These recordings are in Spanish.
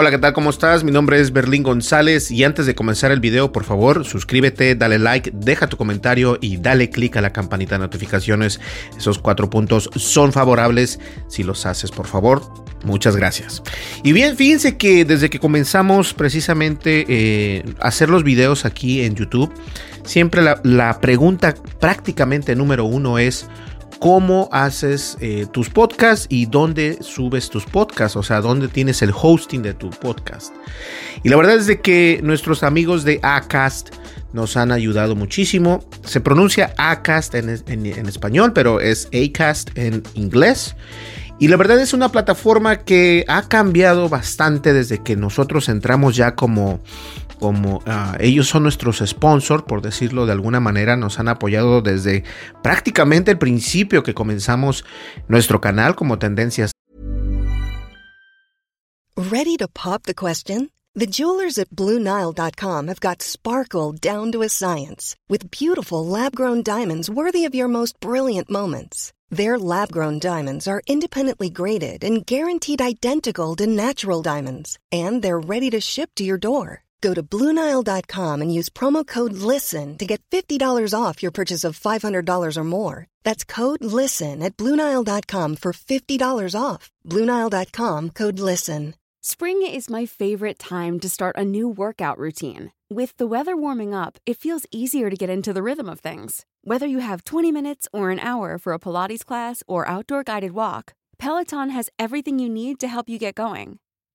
Hola, ¿qué tal? ¿Cómo estás? Mi nombre es Berlín González y antes de comenzar el video, por favor, suscríbete, dale like, deja tu comentario y dale click a la campanita de notificaciones. Esos cuatro puntos son favorables si los haces, por favor. Muchas gracias. Y bien, fíjense que desde que comenzamos precisamente eh, hacer los videos aquí en YouTube, siempre la pregunta prácticamente número uno es cómo haces eh, tus podcasts y dónde subes tus podcasts, o sea, dónde tienes el hosting de tu podcast. Y la verdad es de que nuestros amigos de Acast nos han ayudado muchísimo. Se pronuncia Acast en, español, pero es Acast en inglés. Y la verdad es una plataforma que ha cambiado bastante desde que nosotros entramos ya como como uh, ellos son nuestros sponsors, por decirlo de alguna manera, nos han apoyado desde prácticamente el principio que comenzamos nuestro canal como Tendencias. Ready to pop the question? The jewelers at BlueNile.com have got sparkle down to a science with beautiful lab-grown diamonds worthy of your most brilliant moments. Their lab grown diamonds are independently graded and guaranteed identical to natural diamonds, and they're ready to ship to your door. Go to Bluenile.com and use promo code LISTEN to get $50 off your purchase of $500 or more. That's code LISTEN at Bluenile.com for $50 off. Bluenile.com code LISTEN. Spring is my favorite time to start a new workout routine. With the weather warming up, it feels easier to get into the rhythm of things. Whether you have 20 minutes or an hour for a Pilates class or outdoor guided walk, Peloton has everything you need to help you get going.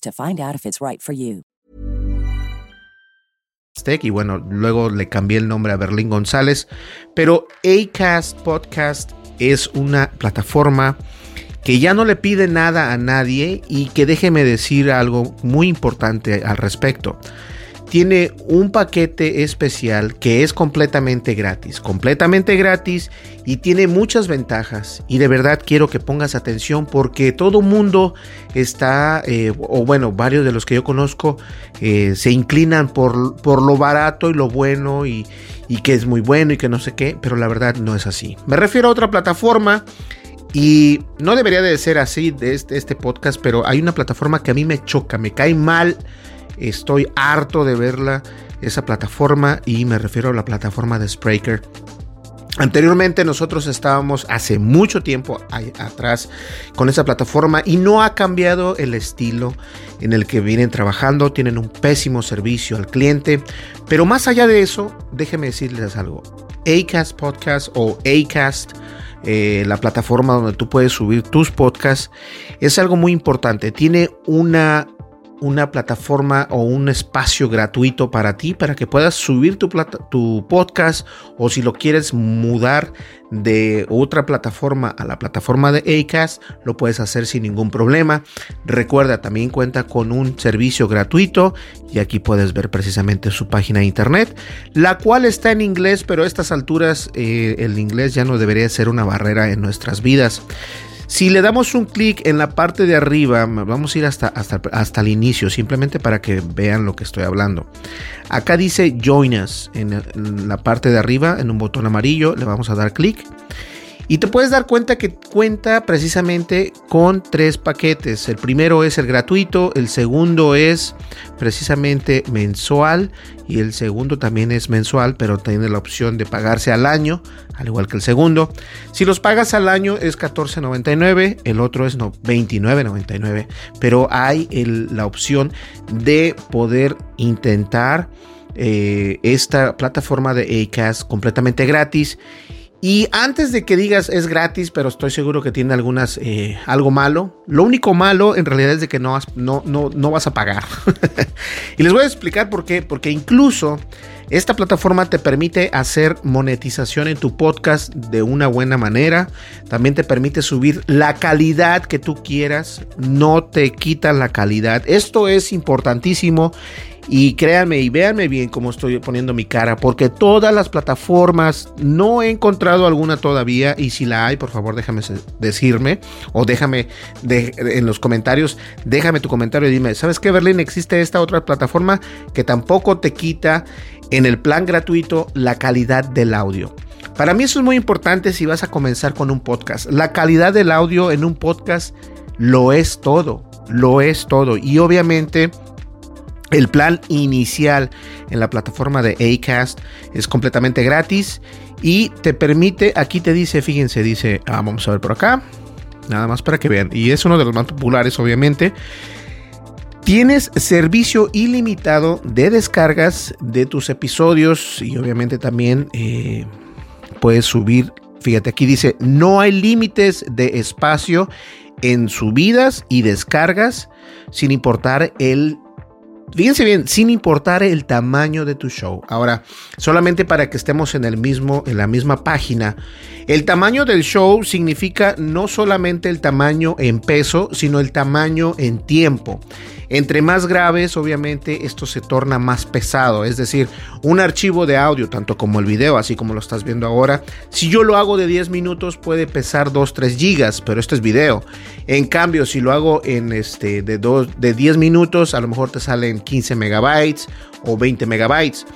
to find out if it's right for you. Y bueno, luego le cambié el nombre a Berlín González, pero Acast Podcast es una plataforma que ya no le pide nada a nadie y que déjeme decir algo muy importante al respecto. Tiene un paquete especial que es completamente gratis, completamente gratis y tiene muchas ventajas. Y de verdad quiero que pongas atención porque todo mundo está, eh, o bueno, varios de los que yo conozco eh, se inclinan por, por, lo barato y lo bueno y, y que es muy bueno y que no sé qué, pero la verdad no es así. Me refiero a otra plataforma. Y no debería de ser así de este, este podcast, pero hay una plataforma que a mí me choca, me cae mal Estoy harto de verla, esa plataforma, y me refiero a la plataforma de Spreaker. Anteriormente nosotros estábamos hace mucho tiempo atrás con esa plataforma y no ha cambiado el estilo en el que vienen trabajando, tienen un pésimo servicio al cliente, pero más allá de eso, déjenme decirles algo. Acast Podcast o Acast, eh, la plataforma donde tú puedes subir tus podcasts, es algo muy importante. Tiene una una plataforma o un espacio gratuito para ti, para que puedas subir tu, podcast o si lo quieres mudar de otra plataforma a la plataforma de Acast, lo puedes hacer sin ningún problema. Recuerda, también cuenta con un servicio gratuito y aquí puedes ver precisamente su página de internet, la cual está en inglés, pero a estas alturas eh, el inglés ya no debería ser una barrera en nuestras vidas. Si le damos un clic en la parte de arriba, vamos a ir hasta, hasta, hasta el inicio, simplemente para que vean lo que estoy hablando. Acá dice Join Us en, en la parte de arriba, en un botón amarillo, le vamos a dar clic. Y te puedes dar cuenta que cuenta precisamente con tres paquetes. El primero es el gratuito, el segundo es precisamente mensual y el segundo también es mensual, pero tiene la opción de pagarse al año, al igual que el segundo. Si los pagas al año es 14.99, el otro es no, 29.99, pero hay la opción de poder intentar eh, esta plataforma de Acast completamente gratis y antes de que digas es gratis, pero estoy seguro que tiene algunas eh, algo malo. Lo único malo en realidad es de que no, no, no, no vas a pagar. y les voy a explicar por qué. Porque incluso esta plataforma te permite hacer monetización en tu podcast de una buena manera. También te permite subir la calidad que tú quieras. No te quita la calidad. Esto es importantísimo y créanme y véanme bien cómo estoy poniendo mi cara, porque todas las plataformas, no he encontrado alguna todavía, y si la hay, por favor déjame decirme, o déjame en los comentarios, déjame tu comentario y dime, ¿sabes qué, Berlín? Existe esta otra plataforma que tampoco te quita en el plan gratuito la calidad del audio. Para mí eso es muy importante si vas a comenzar con un podcast. La calidad del audio en un podcast lo es todo, lo es todo. Y obviamente el plan inicial en la plataforma de Acast es completamente gratis y te permite, aquí te dice, fíjense, dice, ah, vamos a ver por acá, nada más para que vean, y es uno de los más populares obviamente. Tienes servicio ilimitado de descargas de tus episodios y obviamente también eh, puedes subir, fíjate aquí dice, no hay límites de espacio en subidas y descargas sin importar el Fíjense bien, sin importar el tamaño de tu show. Ahora, solamente para que estemos en el mismo, en la misma página, el tamaño del show significa no solamente el tamaño en peso, sino el tamaño en tiempo. Entre más graves, obviamente, esto se torna más pesado. Es decir, un archivo de audio, tanto como el video, así como lo estás viendo ahora, si yo lo hago de 10 minutos puede pesar 2-3 gigas, pero esto es video. En cambio, si lo hago en este de, de 10 minutos, a lo mejor te salen 15 megabytes o 20 megabytes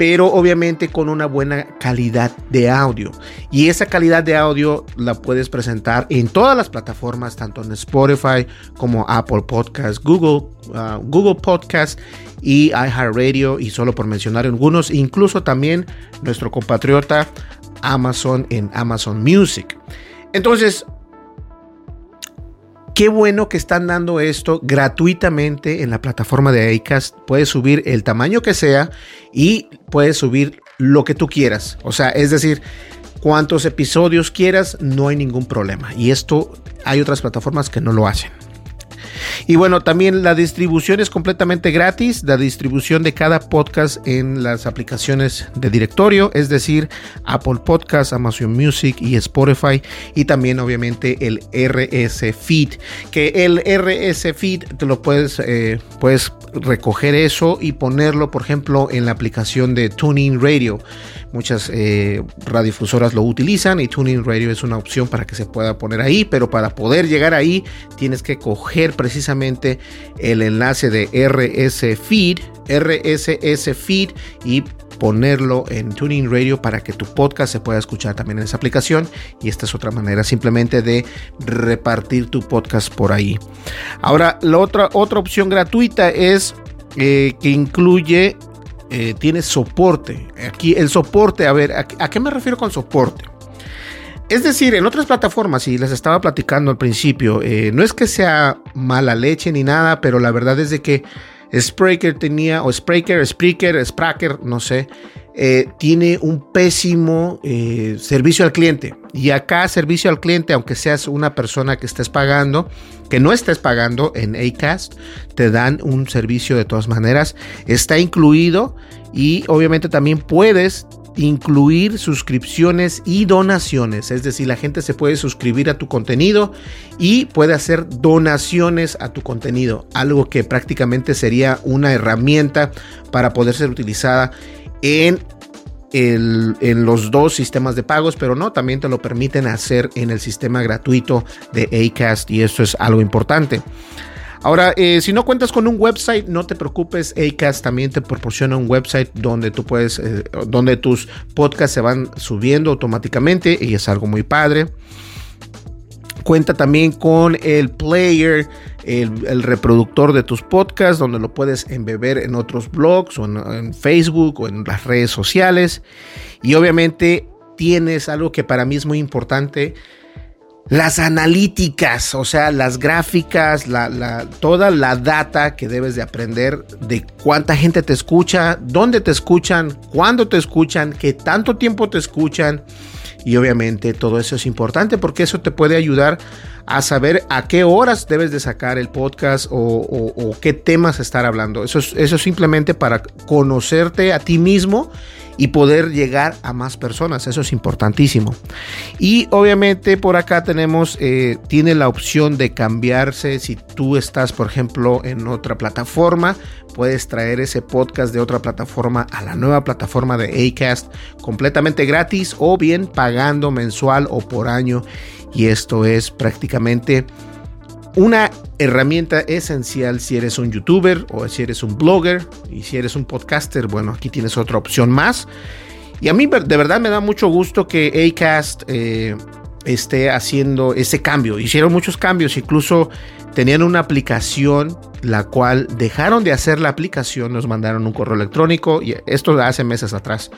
pero obviamente con una buena calidad de audio. Y esa calidad de audio la puedes presentar en todas las plataformas, tanto en Spotify como Apple Podcast, Google, uh, Google Podcast y iHeartRadio, y solo por mencionar algunos, incluso también nuestro compatriota Amazon en Amazon Music. Entonces, Qué bueno que están dando esto gratuitamente en la plataforma de Acast. Puedes subir el tamaño que sea y puedes subir lo que tú quieras. O sea, es decir, cuantos episodios quieras, no hay ningún problema. Y esto hay otras plataformas que no lo hacen. Y bueno, también la distribución es completamente gratis, la distribución de cada podcast en las aplicaciones de directorio, es decir, Apple Podcasts, Amazon Music y Spotify, y también obviamente el RS Feed, que el RS Feed te lo puedes, eh, puedes recoger eso y ponerlo, por ejemplo, en la aplicación de Tuning Radio. Muchas eh, radiofusoras lo utilizan y Tuning Radio es una opción para que se pueda poner ahí, pero para poder llegar ahí tienes que coger precisamente el enlace de RS Feed, RSS Feed y ponerlo en Tuning Radio para que tu podcast se pueda escuchar también en esa aplicación. Y esta es otra manera simplemente de repartir tu podcast por ahí. Ahora, la otra, otra opción gratuita es eh, que incluye eh, tiene soporte. Aquí el soporte, a ver, ¿a, qué me refiero con soporte? Es decir, en otras plataformas, y les estaba platicando al principio, eh, no es que sea mala leche ni nada, pero la verdad es de que Spreaker tenía, o Spreaker, Spreaker, Spraker, no sé, eh, tiene un pésimo servicio al cliente. Y acá servicio al cliente, aunque seas una persona que estés pagando, que no estés pagando en Acast, te dan un servicio de todas maneras. Está incluido y obviamente también puedes incluir suscripciones y donaciones, es decir, la gente se puede suscribir a tu contenido y puede hacer donaciones a tu contenido, algo que prácticamente sería una herramienta para poder ser utilizada en en los dos sistemas de pagos, pero no, también te lo permiten hacer en el sistema gratuito de Acast y esto es algo importante. Ahora, eh, si no cuentas con un website, no te preocupes. Acast también te proporciona un website donde tú puedes, eh, donde tus podcasts se van subiendo automáticamente y es algo muy padre. Cuenta también con el player, el, reproductor de tus podcasts, donde lo puedes embeber en otros blogs o en, Facebook o en las redes sociales. Y obviamente tienes algo que para mí es muy importante, las analíticas, o sea, las gráficas, toda la data que debes de aprender de cuánta gente te escucha, dónde te escuchan, cuándo te escuchan, qué tanto tiempo te escuchan. Y obviamente todo eso es importante porque eso te puede ayudar a saber a qué horas debes de sacar el podcast o, qué temas estar hablando. Eso es, eso simplemente para conocerte a ti mismo y poder llegar a más personas. Eso es importantísimo. Y obviamente por acá tenemos, eh, tiene la opción de cambiarse si tú estás, por ejemplo, en otra plataforma. Puedes traer ese podcast de otra plataforma a la nueva plataforma de Acast completamente gratis o bien pagando mensual o por año. Y esto es prácticamente una herramienta esencial si eres un youtuber o si eres un blogger y si eres un podcaster, bueno, aquí tienes otra opción más. Y a mí de verdad me da mucho gusto que Acast eh, esté haciendo ese cambio. Hicieron muchos cambios, incluso tenían una aplicación la cual dejaron de hacer la aplicación, nos mandaron un correo electrónico y esto hace meses atrás.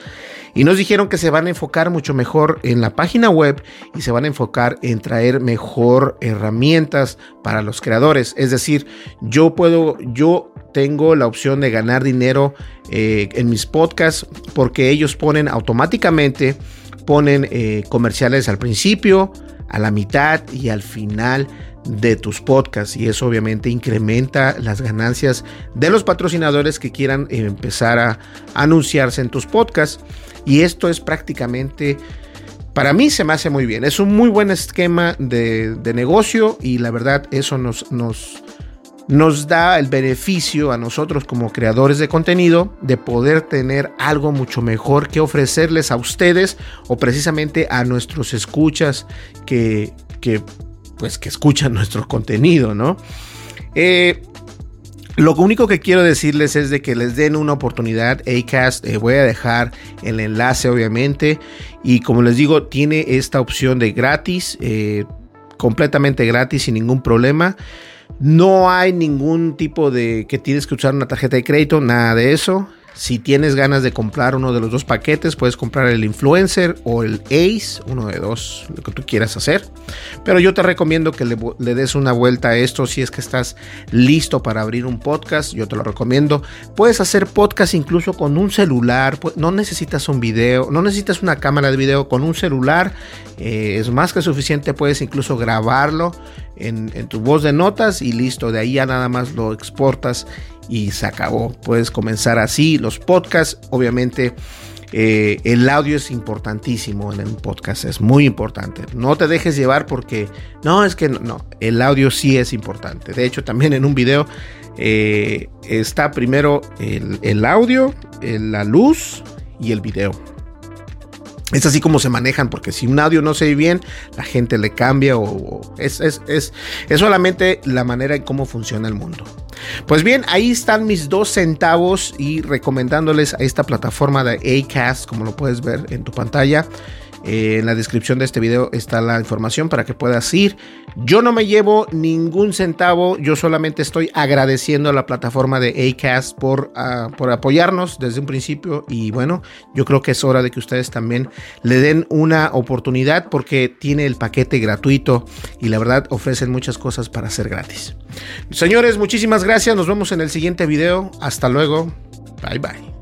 Y nos dijeron que se van a enfocar mucho mejor en la página web y se van a enfocar en traer mejor herramientas para los creadores. Es decir, yo puedo, yo tengo la opción de ganar dinero eh, en mis podcasts porque ellos ponen automáticamente, ponen eh, comerciales al principio, a la mitad y al final de tus podcasts. Y eso obviamente incrementa las ganancias de los patrocinadores que quieran empezar a anunciarse en tus podcasts. Y esto es prácticamente para mí se me hace muy bien. Es un muy buen esquema de, negocio y la verdad eso nos, nos, nos da el beneficio a nosotros como creadores de contenido de poder tener algo mucho mejor que ofrecerles a ustedes o precisamente a nuestros escuchas que, que pues que escuchan nuestro contenido, ¿no? Eh, lo único que quiero decirles es de que les den una oportunidad. Acast, eh, voy a dejar el enlace obviamente. Y como les digo, tiene esta opción de gratis, eh, completamente gratis, sin ningún problema. No hay ningún tipo de que tienes que usar una tarjeta de crédito, nada de eso. Si tienes ganas de comprar uno de los dos paquetes, puedes comprar el Influencer o el Ace, uno de dos, lo que tú quieras hacer. Pero yo te recomiendo que le, des una vuelta a esto si es que estás listo para abrir un podcast. Yo te lo recomiendo. Puedes hacer podcast incluso con un celular. No necesitas un video, no necesitas una cámara de video. Con un celular Eh, es más que suficiente, puedes incluso grabarlo en, tu voz de notas y listo, de ahí ya nada más lo exportas y se acabó. Puedes comenzar así los podcasts, obviamente. Eh, el audio es importantísimo en un podcast, es muy importante. No te dejes llevar porque no, es que no, el audio sí es importante. De hecho, también en un video eh, está primero el, el audio, la luz y el video. Es así como se manejan, porque si un audio no se ve bien, la gente le cambia o, es, es, es, es, solamente la manera en cómo funciona el mundo. Pues bien, ahí están mis dos centavos y recomendándoles a esta plataforma de Acast, como lo puedes ver en tu pantalla. Eh, en la descripción de este video está la información para que puedas ir. Yo no me llevo ningún centavo, yo solamente estoy agradeciendo a la plataforma de Acast por, uh, por apoyarnos desde un principio y bueno, yo creo que es hora de que ustedes también le den una oportunidad porque tiene el paquete gratuito y la verdad ofrecen muchas cosas para hacer gratis. Señores, muchísimas gracias, nos vemos en el siguiente video, hasta luego, bye bye.